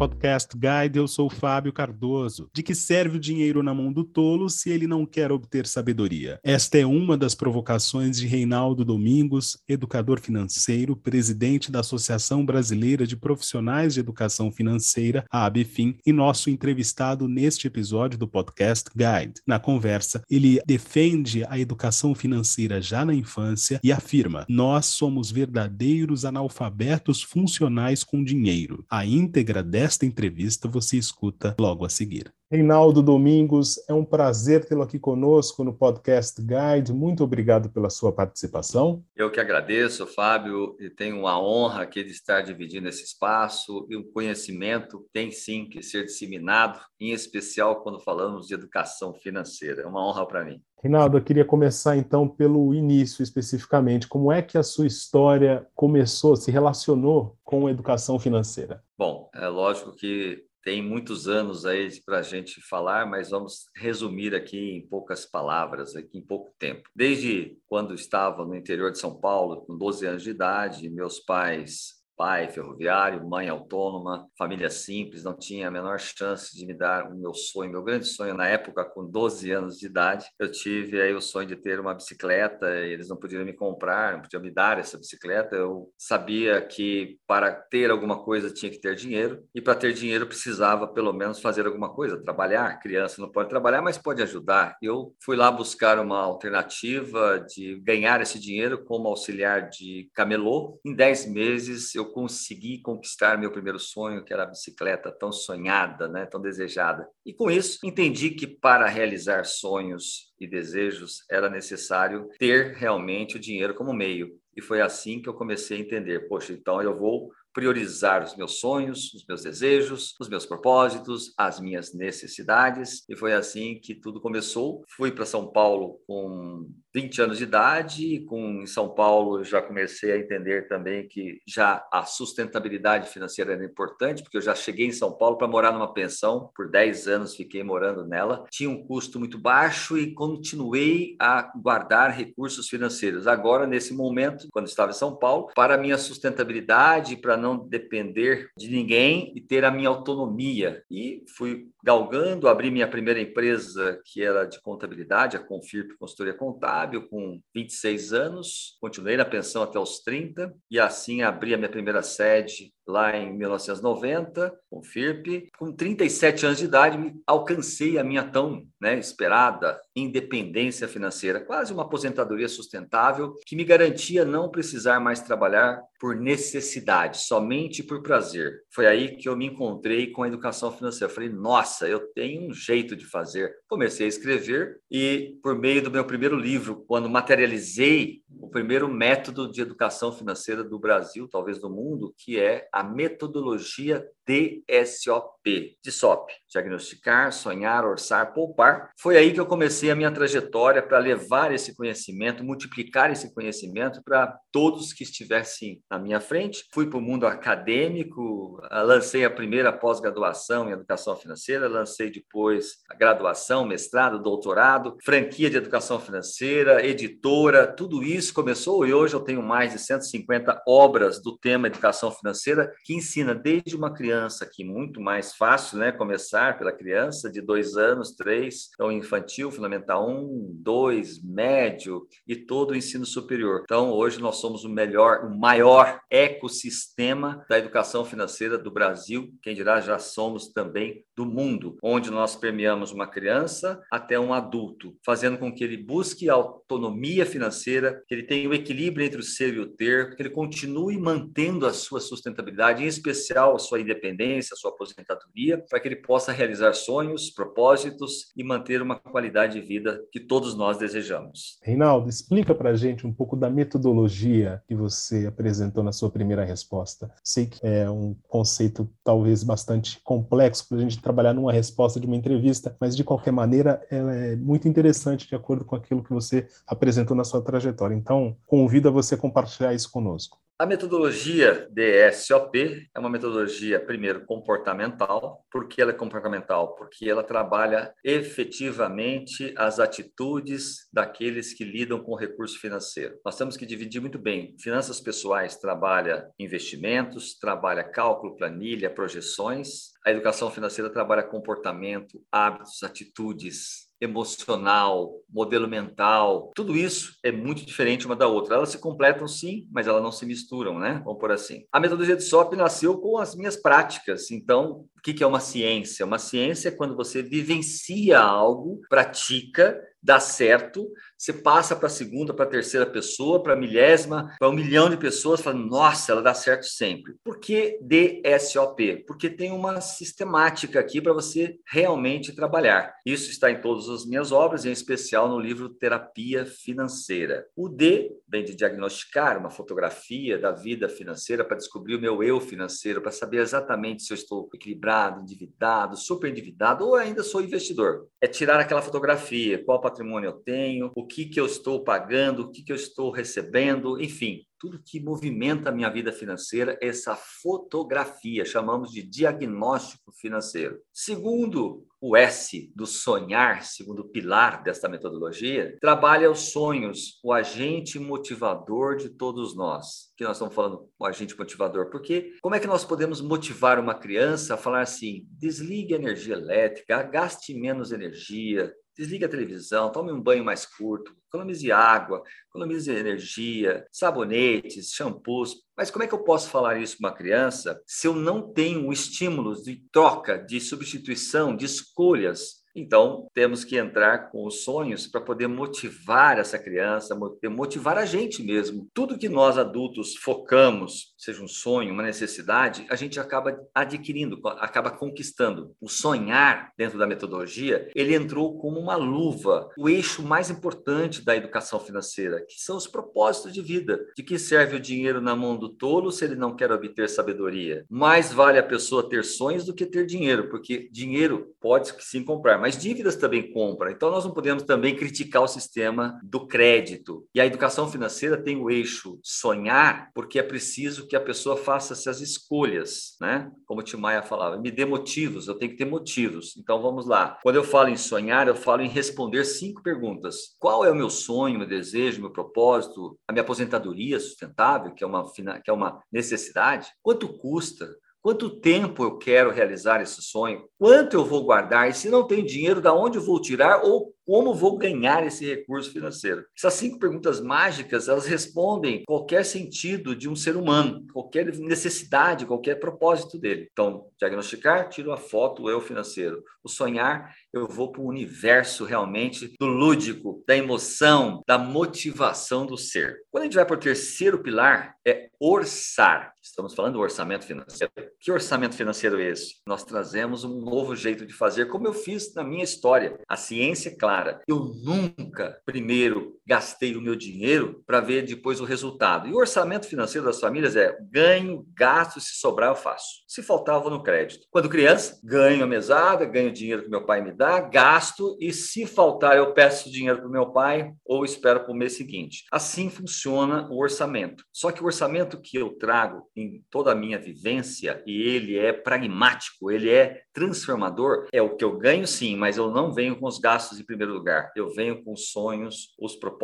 Podcast Guide, eu sou Fábio Cardoso. De que serve o dinheiro na mão do tolo se ele não quer obter sabedoria? Esta é uma das provocações de Reinaldo Domingos, educador financeiro, presidente da Associação Brasileira de Profissionais de Educação Financeira, a ABFIM, e nosso entrevistado neste episódio do Podcast Guide. Na conversa, ele defende a educação financeira já na infância e afirma: nós somos verdadeiros analfabetos funcionais com dinheiro. A íntegra desta entrevista você escuta logo a seguir. Reinaldo Domingos, é um prazer tê-lo aqui conosco no Podcast Guide. Muito obrigado pela sua participação. Eu que agradeço, Fábio, e tenho uma honra aqui de estar dividindo esse espaço. E o conhecimento tem sim que ser disseminado, em especial quando falamos de educação financeira. É uma honra para mim. Reinaldo, eu queria começar então pelo início especificamente. Como é que a sua história começou, se relacionou com a educação financeira? Bom, é lógico que tem muitos anos aí para a gente falar, mas vamos resumir aqui em poucas palavras, aqui em pouco tempo. Desde quando estava no interior de São Paulo, com 12 anos de idade, meus pais pai ferroviário, mãe autônoma, família simples, não tinha a menor chance de me dar o meu sonho, meu grande sonho na época, com 12 anos de idade. Eu tive aí o sonho de ter uma bicicleta, eles não podiam me comprar, não podiam me dar essa bicicleta. Eu sabia que para ter alguma coisa tinha que ter dinheiro, e para ter dinheiro precisava pelo menos fazer alguma coisa, trabalhar. Criança não pode trabalhar, mas pode ajudar. Eu fui lá buscar uma alternativa de ganhar esse dinheiro como auxiliar de camelô. Em 10 meses eu consegui conquistar meu primeiro sonho, que era a bicicleta tão sonhada, né, tão desejada. E com isso, entendi que para realizar sonhos e desejos era necessário ter realmente o dinheiro como meio. E foi assim que eu comecei a entender, poxa, então eu vou priorizar os meus sonhos, os meus desejos, os meus propósitos, as minhas necessidades. E foi assim que tudo começou. Fui para São Paulo com 20 anos de idade, e com em São Paulo já comecei a entender também que já a sustentabilidade financeira era importante, porque eu já cheguei em São Paulo para morar numa pensão, por 10 anos fiquei morando nela, tinha um custo muito baixo e continuei a guardar recursos financeiros. Agora, nesse momento, quando estava em São Paulo, para minha sustentabilidade, para não depender de ninguém e ter a minha autonomia. E fui galgando, abri minha primeira empresa, que era de contabilidade, a Confirp Consultoria Contábil, com 26 anos. Continuei na pensão até os 30 e assim abri a minha primeira sede lá em 1990, com FIRP. Com 37 anos de idade, alcancei a minha tão né, esperada independência financeira, quase uma aposentadoria sustentável que me garantia não precisar mais trabalhar por necessidade, somente por prazer. Foi aí que eu me encontrei com a educação financeira. Falei, nossa, eu tenho um jeito de fazer. Comecei a escrever e, por meio do meu primeiro livro, quando materializei o primeiro método de educação financeira do Brasil, talvez do mundo, que é a metodologia DSOP, de SOP, diagnosticar, sonhar, orçar, poupar. Foi aí que eu comecei a minha trajetória para levar esse conhecimento, multiplicar esse conhecimento para todos que estivessem na minha frente. Fui para o mundo acadêmico, lancei a primeira pós-graduação em educação financeira, lancei depois a graduação, mestrado, doutorado, franquia de educação financeira, editora, tudo isso começou e hoje eu tenho mais de 150 obras do tema educação financeira que ensina desde uma criança aqui, muito mais fácil, né? Começar pela criança de dois anos, três, então infantil, fundamental um, dois, médio e todo o ensino superior. Então, hoje nós somos o melhor, o maior ecossistema da educação financeira do Brasil, quem dirá já somos também do mundo, onde nós permeamos uma criança até um adulto, fazendo com que ele busque autonomia financeira, que ele tenha o equilíbrio entre o ser e o ter, que ele continue mantendo a sua sustentabilidade, em especial a sua independência independência, sua aposentadoria, para que ele possa realizar sonhos, propósitos e manter uma qualidade de vida que todos nós desejamos. Reinaldo, explica para a gente um pouco da metodologia que você apresentou na sua primeira resposta. Sei que é um conceito talvez bastante complexo para a gente trabalhar numa resposta de uma entrevista, mas de qualquer maneira ela é muito interessante de acordo com aquilo que você apresentou na sua trajetória. Então, convido a você a compartilhar isso conosco. A metodologia DSOP é uma metodologia, primeiro, comportamental. Por que ela é comportamental? Porque ela trabalha efetivamente as atitudes daqueles que lidam com o recurso financeiro. Nós temos que dividir muito bem. Finanças pessoais trabalha investimentos, trabalha cálculo, planilha, projeções. A educação financeira trabalha comportamento, hábitos, atitudes, emocional, modelo mental, tudo isso é muito diferente uma da outra. Elas se completam sim, mas elas não se misturam, né? Vamos por assim. A metodologia de SOP nasceu com as minhas práticas. Então, o que é uma ciência? Uma ciência é quando você vivencia algo, pratica dá certo, você passa para a segunda, para a terceira pessoa, para a milésima, para um milhão de pessoas, falando, nossa, ela dá certo sempre. Por que DSOP? Porque tem uma sistemática aqui para você realmente trabalhar. Isso está em todas as minhas obras, em especial no livro Terapia Financeira. O D vem de diagnosticar uma fotografia da vida financeira para descobrir o meu eu financeiro, para saber exatamente se eu estou equilibrado, endividado, super endividado ou ainda sou investidor. É tirar aquela fotografia, qual patrimônio eu tenho, o que, que eu estou pagando, o que, que eu estou recebendo, enfim, tudo que movimenta a minha vida financeira, essa fotografia, chamamos de diagnóstico financeiro. Segundo o S do sonhar, segundo pilar desta metodologia, trabalha os sonhos, o agente motivador de todos nós. Que nós estamos falando o agente motivador, porque como é que nós podemos motivar uma criança a falar assim: desligue a energia elétrica, gaste menos energia, desligue a televisão, tome um banho mais curto, economize água, economize energia, sabonetes, shampoos. Mas como é que eu posso falar isso para uma criança se eu não tenho estímulos de troca, de substituição, de escolhas então, temos que entrar com os sonhos para poder motivar essa criança, motivar a gente mesmo. Tudo que nós adultos focamos, seja um sonho, uma necessidade, a gente acaba adquirindo, acaba conquistando. O sonhar, dentro da metodologia, ele entrou como uma luva, o eixo mais importante da educação financeira, que são os propósitos de vida. De que serve o dinheiro na mão do tolo se ele não quer obter sabedoria? Mais vale a pessoa ter sonhos do que ter dinheiro, porque dinheiro pode sim comprar mas dívidas também compra. Então, nós não podemos também criticar o sistema do crédito. E a educação financeira tem o eixo sonhar, porque é preciso que a pessoa faça essas escolhas, né? Como o Timaya falava, me dê motivos, eu tenho que ter motivos. Então, vamos lá. Quando eu falo em sonhar, eu falo em responder cinco perguntas. Qual é o meu sonho, meu desejo, meu propósito? A minha aposentadoria sustentável, que é uma, que é uma necessidade? Quanto custa? Quanto tempo eu quero realizar esse sonho? Quanto eu vou guardar? E se não tenho dinheiro, da onde eu vou tirar? Ou como vou ganhar esse recurso financeiro? Essas cinco perguntas mágicas, elas respondem qualquer sentido de um ser humano, qualquer necessidade, qualquer propósito dele. Então, diagnosticar, tiro a foto, eu financeiro. O sonhar, eu vou para o universo realmente do lúdico, da emoção, da motivação do ser. Quando a gente vai para o terceiro pilar, é orçar. Estamos falando do orçamento financeiro. Que orçamento financeiro é esse? Nós trazemos um novo jeito de fazer, como eu fiz na minha história. A ciência, claro Eu nunca, primeiro, gastei o meu dinheiro para ver depois o resultado. E o orçamento financeiro das famílias é ganho, gasto, se sobrar eu faço. Se faltar, eu vou no crédito. Quando criança, ganho a mesada, ganho dinheiro que meu pai me dá, gasto e se faltar, eu peço dinheiro para o meu pai ou espero para o mês seguinte. Assim funciona o orçamento. Só que o orçamento que eu trago em toda a minha vivência, e ele é pragmático, ele é transformador, é o que eu ganho sim, mas eu não venho com os gastos em primeiro lugar. Eu venho com os sonhos, os propósitos,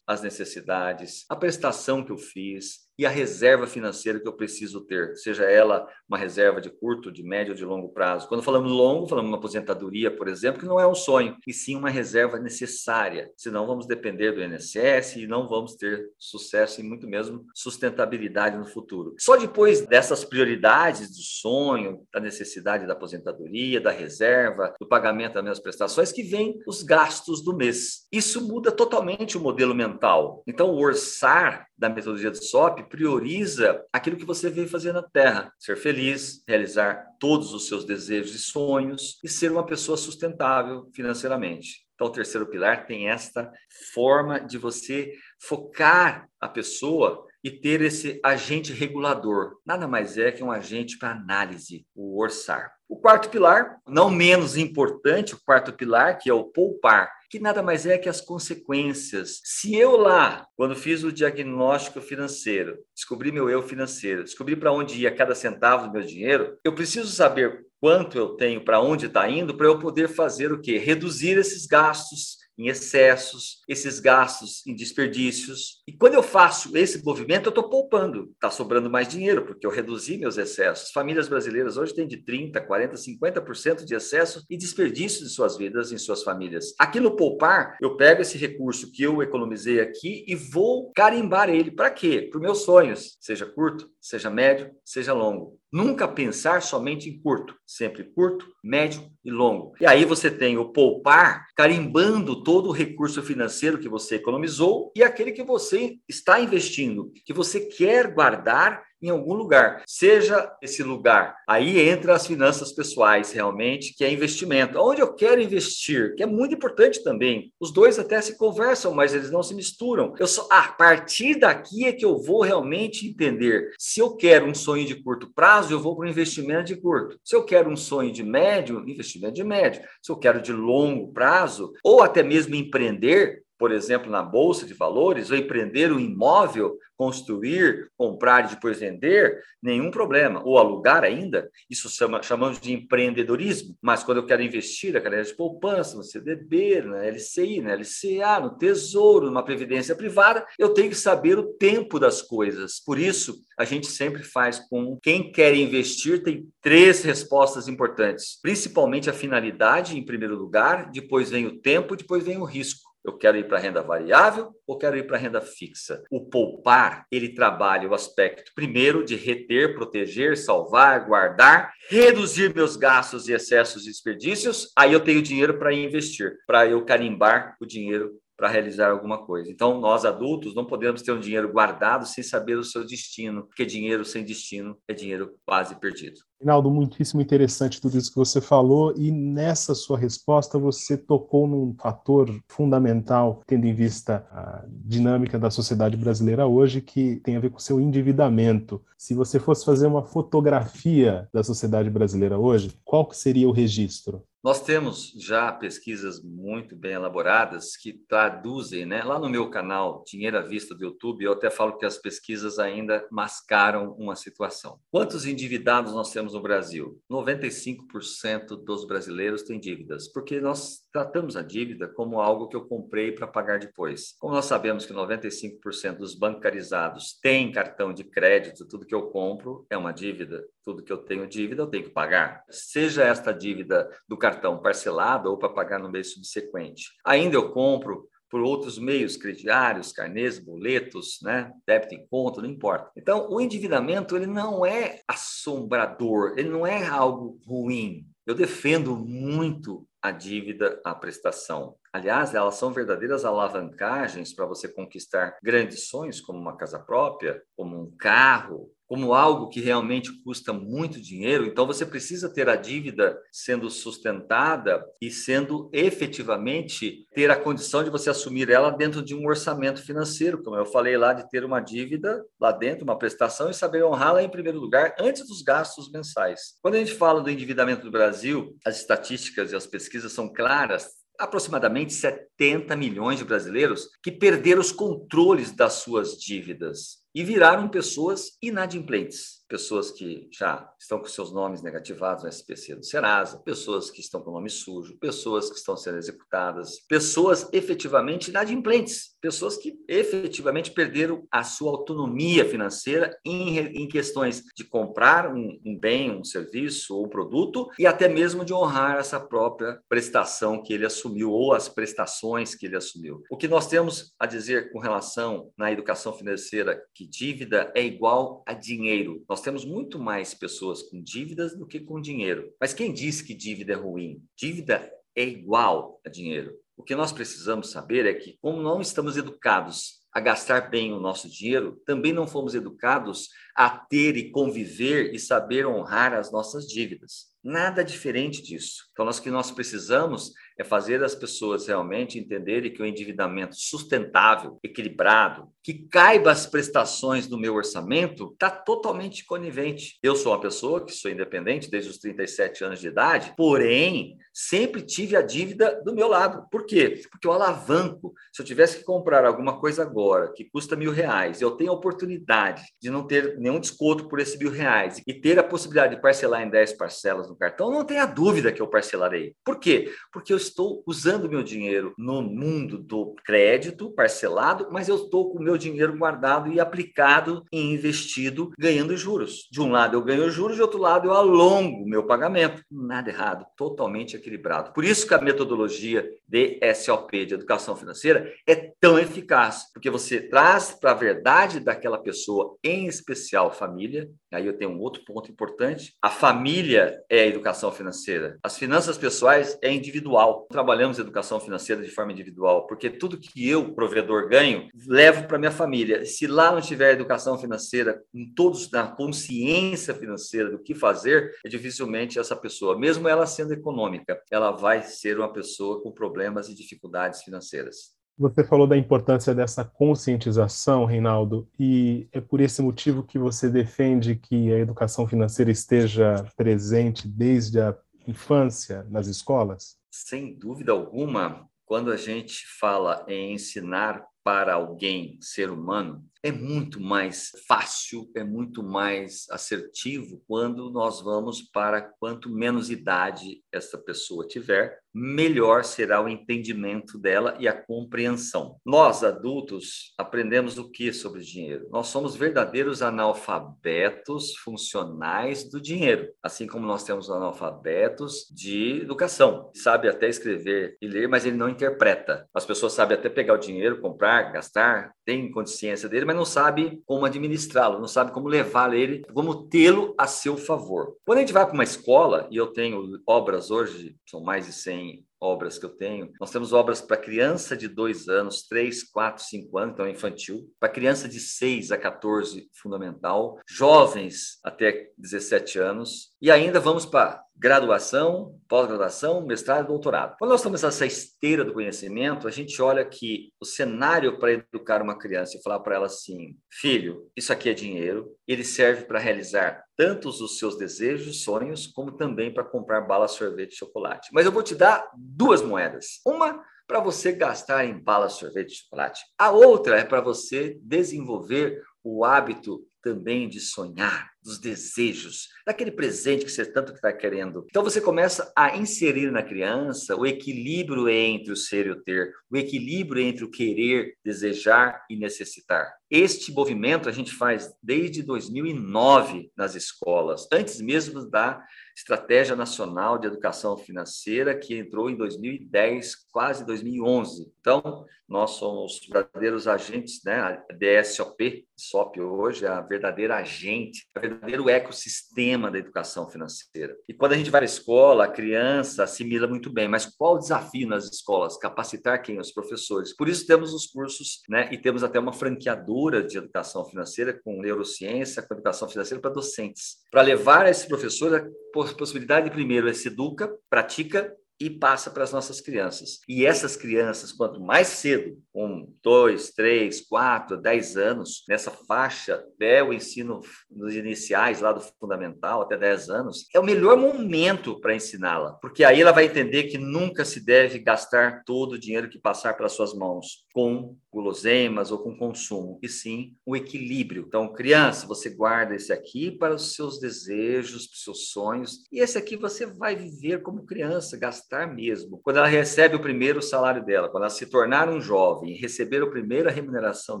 as necessidades, a prestação que eu fiz, e a reserva financeira que eu preciso ter, seja ela uma reserva de curto, de médio ou de longo prazo. Quando falamos longo, falamos uma aposentadoria, por exemplo, que não é um sonho, e sim uma reserva necessária. Senão vamos depender do INSS e não vamos ter sucesso e muito mesmo sustentabilidade no futuro. Só depois dessas prioridades do sonho, da necessidade da aposentadoria, da reserva, do pagamento das minhas prestações, que vem os gastos do mês. Isso muda totalmente o modelo mental. Então, o orçar da metodologia do SOP prioriza aquilo que você veio fazer na Terra: ser feliz, realizar todos os seus desejos e sonhos e ser uma pessoa sustentável financeiramente. Então, o terceiro pilar tem esta forma de você focar a pessoa e ter esse agente regulador. Nada mais é que um agente para análise, o orçar. O quarto pilar, não menos importante, o quarto pilar, que é o poupar que nada mais é que as consequências. Se eu lá, quando fiz o diagnóstico financeiro, descobri meu eu financeiro, descobri para onde ia cada centavo do meu dinheiro, eu preciso saber quanto eu tenho, para onde está indo, para eu poder fazer o quê? Reduzir esses gastos em excessos, esses gastos em desperdícios. E quando eu faço esse movimento, eu estou poupando. Está sobrando mais dinheiro, porque eu reduzi meus excessos. Famílias brasileiras hoje têm de 30%, 40%, 50% de excesso e desperdício de suas vidas em suas famílias. Aqui no poupar, eu pego esse recurso que eu economizei aqui e vou carimbar ele. Para quê? Para os meus sonhos, seja curto, seja médio, seja longo. Nunca pensar somente em curto, sempre curto, médio e longo. E aí você tem o poupar carimbando todo o recurso financeiro que você economizou e aquele que você está investindo, que você quer guardar em algum lugar. Seja esse lugar. Aí entra as finanças pessoais, realmente, que é investimento. Onde eu quero investir, que é muito importante também. Os dois até se conversam, mas eles não se misturam. Eu só a partir daqui é que eu vou realmente entender. Se eu quero um sonho de curto prazo, eu vou para o investimento de curto. Se eu quero um sonho de médio, investimento de médio. Se eu quero de longo prazo, ou até mesmo empreender, por exemplo, na bolsa de valores, ou empreender um imóvel, construir, comprar e depois vender, nenhum problema. Ou alugar ainda, isso chama, chamamos de empreendedorismo. Mas quando eu quero investir, a carteira de poupança, no CDB, na LCI, na LCA, no Tesouro, numa previdência privada, eu tenho que saber o tempo das coisas. Por isso, a gente sempre faz com quem quer investir, tem três respostas importantes. Principalmente a finalidade, em primeiro lugar, depois vem o tempo, depois vem o risco. Eu quero ir para renda variável ou quero ir para renda fixa? O poupar, ele trabalha o aspecto, primeiro, de reter, proteger, salvar, guardar, reduzir meus gastos e excessos e desperdícios. Aí eu tenho dinheiro para investir, para eu carimbar o dinheiro para realizar alguma coisa. Então, nós adultos não podemos ter um dinheiro guardado sem saber o seu destino, porque dinheiro sem destino é dinheiro quase perdido. Rinaldo, muitíssimo interessante tudo isso que você falou, e nessa sua resposta você tocou num fator fundamental, tendo em vista a dinâmica da sociedade brasileira hoje, que tem a ver com o seu endividamento. Se você fosse fazer uma fotografia da sociedade brasileira hoje, qual que seria o registro? Nós temos já pesquisas muito bem elaboradas que traduzem, né? Lá no meu canal Dinheiro à Vista do YouTube, eu até falo que as pesquisas ainda mascaram uma situação. Quantos endividados nós temos no Brasil? 95% dos brasileiros têm dívidas, porque nós tratamos a dívida como algo que eu comprei para pagar depois. Como nós sabemos que 95% dos bancarizados têm cartão de crédito, tudo que eu compro é uma dívida, tudo que eu tenho dívida eu tenho que pagar. Seja esta dívida do cartão parcelada ou para pagar no mês subsequente. Ainda eu compro por outros meios, crediários, carnês, boletos, né, débito em conta, não importa. Então, o endividamento ele não é assombrador, ele não é algo ruim. Eu defendo muito a dívida, a prestação. Aliás, elas são verdadeiras alavancagens para você conquistar grandes sonhos, como uma casa própria, como um carro, como algo que realmente custa muito dinheiro, então você precisa ter a dívida sendo sustentada e sendo efetivamente ter a condição de você assumir ela dentro de um orçamento financeiro, como eu falei lá, de ter uma dívida lá dentro, uma prestação e saber honrá-la em primeiro lugar antes dos gastos mensais. Quando a gente fala do endividamento do Brasil, as estatísticas e as pesquisas são claras aproximadamente 70 milhões de brasileiros que perderam os controles das suas dívidas e viraram pessoas inadimplentes. Pessoas que já estão com seus nomes negativados no SPC do Serasa, pessoas que estão com nome sujo, pessoas que estão sendo executadas, pessoas efetivamente inadimplentes, pessoas que efetivamente perderam a sua autonomia financeira em, em questões de comprar um, um bem, um serviço ou um produto e até mesmo de honrar essa própria prestação que ele assumiu ou as prestações que ele assumiu. O que nós temos a dizer com relação na educação financeira que dívida é igual a dinheiro. Nós temos muito mais pessoas com dívidas do que com dinheiro. Mas quem disse que dívida é ruim? Dívida é igual a dinheiro. O que nós precisamos saber é que, como não estamos educados a gastar bem o nosso dinheiro, também não fomos educados a ter e conviver e saber honrar as nossas dívidas. Nada diferente disso. Então, nós que nós precisamos é fazer as pessoas realmente entenderem que o endividamento sustentável, equilibrado, que caiba as prestações do meu orçamento, está totalmente conivente. Eu sou uma pessoa que sou independente desde os 37 anos de idade, porém, sempre tive a dívida do meu lado. Por quê? Porque eu alavanco. Se eu tivesse que comprar alguma coisa agora que custa mil reais, eu tenho a oportunidade de não ter nenhum desconto por esse mil reais e ter a possibilidade de parcelar em 10 parcelas no cartão, não tenha dúvida que eu parcelarei. Por quê? Porque eu estou usando meu dinheiro no mundo do crédito parcelado, mas eu estou com o meu dinheiro guardado e aplicado e investido, ganhando juros. De um lado eu ganho juros, de outro lado eu alongo meu pagamento. Nada errado, totalmente equilibrado. Por isso que a metodologia de SOP, de educação financeira, é tão eficaz, porque você traz para a verdade daquela pessoa, em especial família, aí eu tenho um outro ponto importante, a família é a educação financeira. As finanças pessoais é individual. Trabalhamos educação financeira de forma individual, porque tudo que eu, provedor, ganho, levo para minha família. Se lá não tiver educação financeira, com todos na consciência financeira do que fazer, é dificilmente essa pessoa, mesmo ela sendo econômica, ela vai ser uma pessoa com problemas e dificuldades financeiras. Você falou da importância dessa conscientização, Reinaldo, e é por esse motivo que você defende que a educação financeira esteja presente desde a infância nas escolas? Sem dúvida alguma, quando a gente fala em ensinar para alguém, ser humano, é muito mais fácil, é muito mais assertivo quando nós vamos para quanto menos idade essa pessoa tiver, melhor será o entendimento dela e a compreensão. Nós, adultos, aprendemos o que sobre dinheiro? Nós somos verdadeiros analfabetos funcionais do dinheiro, assim como nós temos analfabetos de educação. Sabe até escrever e ler, mas ele não interpreta. As pessoas sabem até pegar o dinheiro, comprar, gastar, têm consciência dele, mas não sabe como administrá-lo, não sabe como levar ele, como tê-lo a seu favor. Quando a gente vai para uma escola, e eu tenho obras hoje, são mais de 100 obras que eu tenho. Nós temos obras para criança de 2 anos, 3, 4, 5 anos, então infantil, para criança de 6 a 14, fundamental, jovens até 17 anos, e ainda vamos para graduação, pós-graduação, mestrado e doutorado. Quando nós estamos nessa esteira do conhecimento, a gente olha que o cenário para educar uma criança e falar para ela assim: filho, isso aqui é dinheiro, ele serve para realizar tantos os seus desejos, sonhos, como também para comprar bala, sorvete e chocolate. Mas eu vou te dar duas moedas. Uma para você gastar em bala, sorvete e chocolate. A outra é para você desenvolver o hábito também de sonhar, dos desejos, daquele presente que você tanto está querendo. Então você começa a inserir na criança o equilíbrio entre o ser e o ter, o equilíbrio entre o querer, desejar e necessitar. Este movimento a gente faz desde 2009 nas escolas, antes mesmo da Estratégia Nacional de Educação Financeira, que entrou em 2010, quase 2011. Então, nós somos verdadeiros agentes, né? A DSOP, SOP hoje, é a verdadeira agente, a verdadeiro ecossistema da educação financeira. E quando a gente vai à escola, a criança assimila muito bem, mas qual o desafio nas escolas? Capacitar quem? Os professores. Por isso temos os cursos, né? E temos até uma franqueadora de educação financeira com neurociência, com educação financeira para docentes, para levar esse professor a possibilidade de primeiro ele se educa, pratica e passa para as nossas crianças. E essas crianças, quanto mais cedo, com dois, três, quatro, dez anos, nessa faixa até o ensino nos iniciais, lá do fundamental, até dez anos, é o melhor momento para ensiná-la, porque aí ela vai entender que nunca se deve gastar todo o dinheiro que passar pelas suas mãos com guloseimas ou com consumo, e sim o equilíbrio. Então, criança, você guarda esse aqui para os seus desejos, para os seus sonhos, e esse aqui você vai viver como criança, gastar mesmo. Quando ela recebe o primeiro salário dela, quando ela se tornar um jovem e receber a primeira remuneração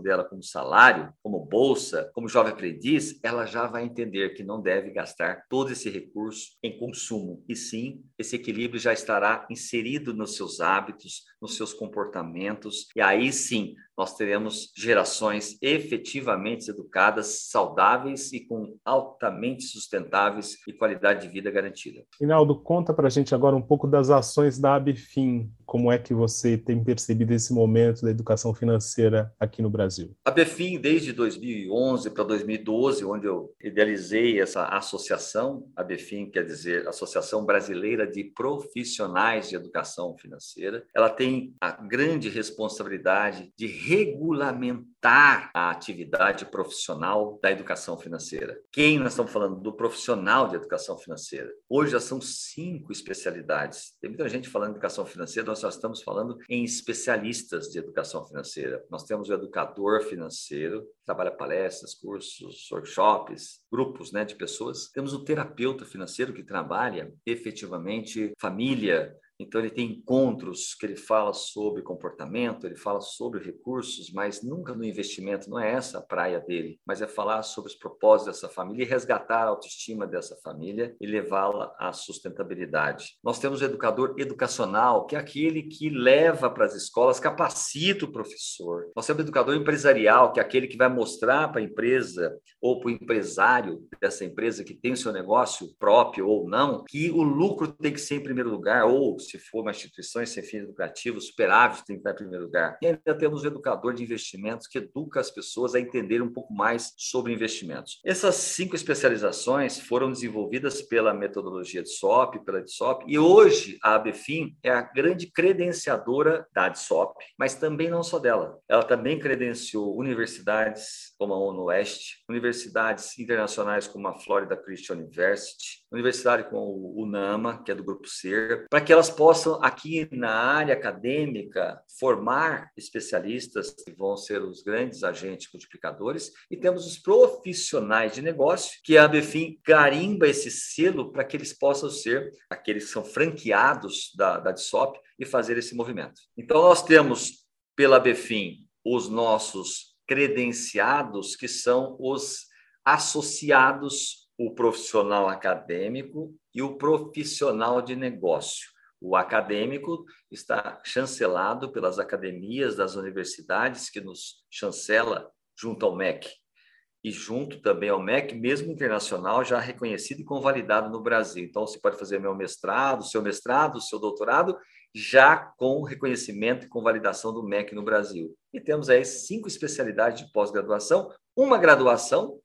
dela como salário, como bolsa, como jovem aprendiz, ela já vai entender que não deve gastar todo esse recurso em consumo, e sim, esse equilíbrio já estará inserido nos seus hábitos, nos seus comportamentos, e aí sim nós teremos gerações efetivamente educadas, saudáveis e com altamente sustentáveis e qualidade de vida garantida. Rinaldo, conta para a gente agora um pouco das ações da Abfim. Como é que você tem percebido esse momento da educação financeira aqui no Brasil? A BEFIM, desde 2011 para 2012, onde eu idealizei essa associação, a BEFIM quer dizer Associação Brasileira de Profissionais de Educação Financeira, ela tem a grande responsabilidade de regulamentar a atividade profissional da educação financeira. Quem nós estamos falando? Do profissional de educação financeira. Hoje já são cinco especialidades. Tem muita gente falando de educação financeira, nós só estamos falando em especialistas de educação financeira. Nós temos o educador financeiro, trabalha palestras, cursos, workshops, grupos né, de pessoas. Temos o terapeuta financeiro que trabalha efetivamente família, então, ele tem encontros que ele fala sobre comportamento, ele fala sobre recursos, mas nunca no investimento, não é essa a praia dele, mas é falar sobre os propósitos dessa família e resgatar a autoestima dessa família e levá-la à sustentabilidade. Nós temos o educador educacional, que é aquele que leva para as escolas, capacita o professor. Nós temos o educador empresarial, que é aquele que vai mostrar para a empresa ou para o empresário dessa empresa que tem o seu negócio próprio ou não, que o lucro tem que ser em primeiro lugar, ou se for uma instituição sem fins lucrativos, superávit tem que estar em primeiro lugar. E ainda temos o educador de investimentos que educa as pessoas a entender um pouco mais sobre investimentos. Essas cinco especializações foram desenvolvidas pela metodologia de SOP, pela DSOP, e hoje a ABFIM é a grande credenciadora da DSOP, mas também não só dela. Ela também credenciou universidades como a ONU Oeste, universidades internacionais como a Florida Christian University, universidade como o UNAMA, que é do Grupo CER, para que elas possam, aqui na área acadêmica, formar especialistas que vão ser os grandes agentes multiplicadores, e temos os profissionais de negócio, que a ABFIM carimba esse selo para que eles possam ser aqueles que são franqueados da, da DSOP e fazer esse movimento. Então, nós temos pela ABFIM os nossos credenciados, que são os associados, o profissional acadêmico e o profissional de negócio. O acadêmico está chancelado pelas academias das universidades, que nos chancela junto ao MEC. E junto também ao MEC, mesmo internacional, já reconhecido e convalidado no Brasil. Então, você pode fazer meu mestrado, seu mestrado, seu doutorado, já com reconhecimento e convalidação do MEC no Brasil. E temos aí cinco especialidades de pós-graduação, uma graduação,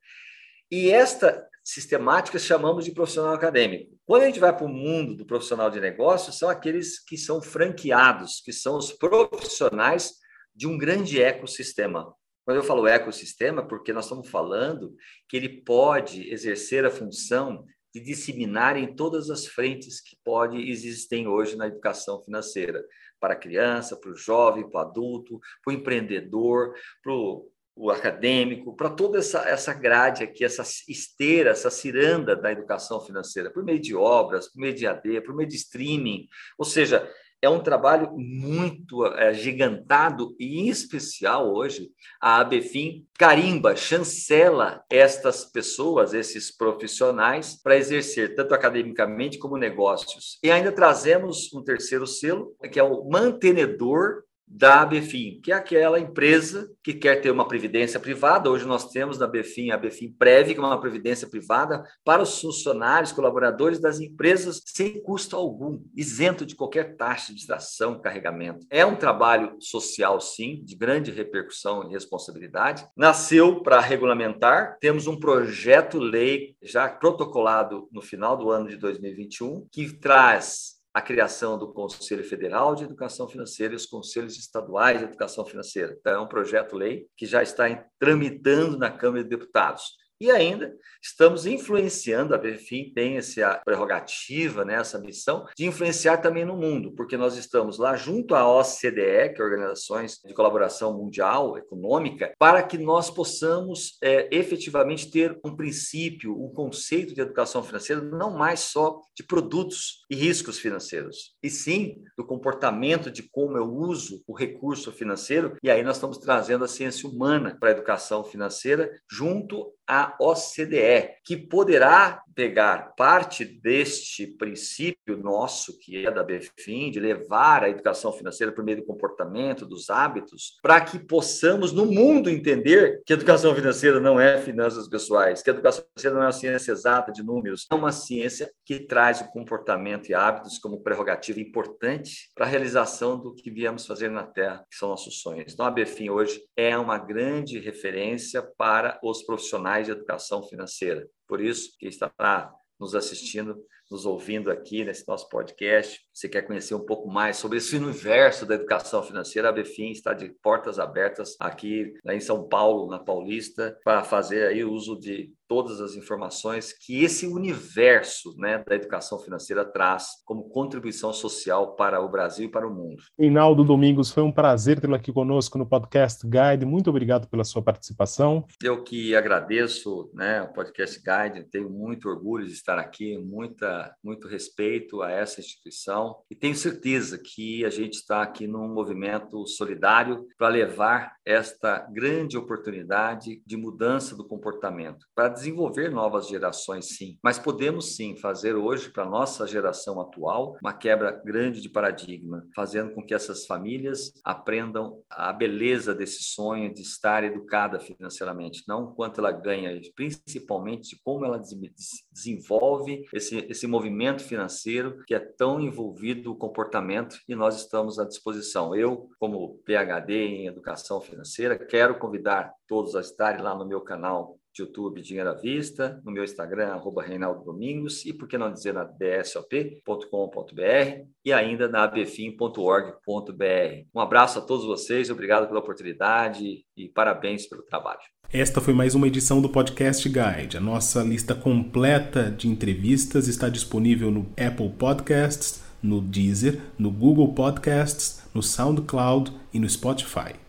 e esta sistemática chamamos de profissional acadêmico. Quando a gente vai para o mundo do profissional de negócios, são aqueles que são franqueados, que são os profissionais de um grande ecossistema. Quando eu falo ecossistema, porque nós estamos falando que ele pode exercer a função de disseminar em todas as frentes que pode existem hoje na educação financeira, para a criança, para o jovem, para o adulto, para o empreendedor, para o o acadêmico, para toda essa, essa grade aqui, essa esteira, essa ciranda da educação financeira, por meio de obras, por meio de AD, por meio de streaming. Ou seja, é um trabalho muito é, gigantado e, em especial, hoje, a ABFIM carimba, chancela estas pessoas, esses profissionais, para exercer tanto academicamente como negócios. E ainda trazemos um terceiro selo, que é o mantenedor da ABFIM, que é aquela empresa que quer ter uma previdência privada. Hoje nós temos na ABFIM a ABFIM Prev, que é uma previdência privada para os funcionários, colaboradores das empresas, sem custo algum, isento de qualquer taxa de extração, carregamento. É um trabalho social, sim, de grande repercussão e responsabilidade. Nasceu para regulamentar. Temos um projeto-lei já protocolado no final do ano de 2021, que traz a criação do Conselho Federal de Educação Financeira e os Conselhos Estaduais de Educação Financeira. Então, é um projeto-lei que já está tramitando na Câmara de Deputados. E ainda estamos influenciando, a BFIM tem essa prerrogativa, né, essa missão, de influenciar também no mundo, porque nós estamos lá junto à OCDE, que é Organizações de Colaboração Mundial Econômica, para que nós possamos é, efetivamente ter um princípio, um conceito de educação financeira, não mais só de produtos e riscos financeiros, e sim do comportamento de como eu uso o recurso financeiro, e aí nós estamos trazendo a ciência humana para a educação financeira junto a OCDE, que poderá pegar parte deste princípio nosso, que é da BFIM, de levar a educação financeira por meio do comportamento, dos hábitos, para que possamos, no mundo, entender que a educação financeira não é finanças pessoais, que a educação financeira não é uma ciência exata de números, é uma ciência que traz o comportamento e hábitos como prerrogativa importante para a realização do que viemos fazer na Terra, que são nossos sonhos. Então, a BFIM hoje é uma grande referência para os profissionais de educação financeira. Por isso, que está nos assistindo, nos ouvindo aqui nesse nosso podcast, você quer conhecer um pouco mais sobre esse universo da educação financeira, a Befim está de portas abertas aqui em São Paulo, na Paulista, para fazer aí uso de todas as informações que esse universo né, da educação financeira traz como contribuição social para o Brasil e para o mundo. Reinaldo Domingos, foi um prazer tê-lo aqui conosco no Podcast Guide. Muito obrigado pela sua participação. Eu que agradeço né, o Podcast Guide, tenho muito orgulho de estar aqui, muita, muito respeito a essa instituição e tenho certeza que a gente está aqui num movimento solidário para levar esta grande oportunidade de mudança do comportamento, para desenvolver novas gerações, sim. Mas podemos sim fazer hoje, para a nossa geração atual, uma quebra grande de paradigma, fazendo com que essas famílias aprendam a beleza desse sonho de estar educada financeiramente, não quanto ela ganha, principalmente de como ela desenvolve esse, esse movimento financeiro que é tão envolvido o comportamento e nós estamos à disposição. Eu, como PhD em educação financeira, quero convidar todos a estarem lá no meu canal YouTube Dinheiro à Vista, no meu Instagram, arroba Reinaldo Domingos, e por que não dizer na dsop.com.br e ainda na abfim.org.br. Um abraço a todos vocês, obrigado pela oportunidade e parabéns pelo trabalho. Esta foi mais uma edição do Podcast Guide. A nossa lista completa de entrevistas está disponível no Apple Podcasts, no Deezer, no Google Podcasts, no SoundCloud e no Spotify.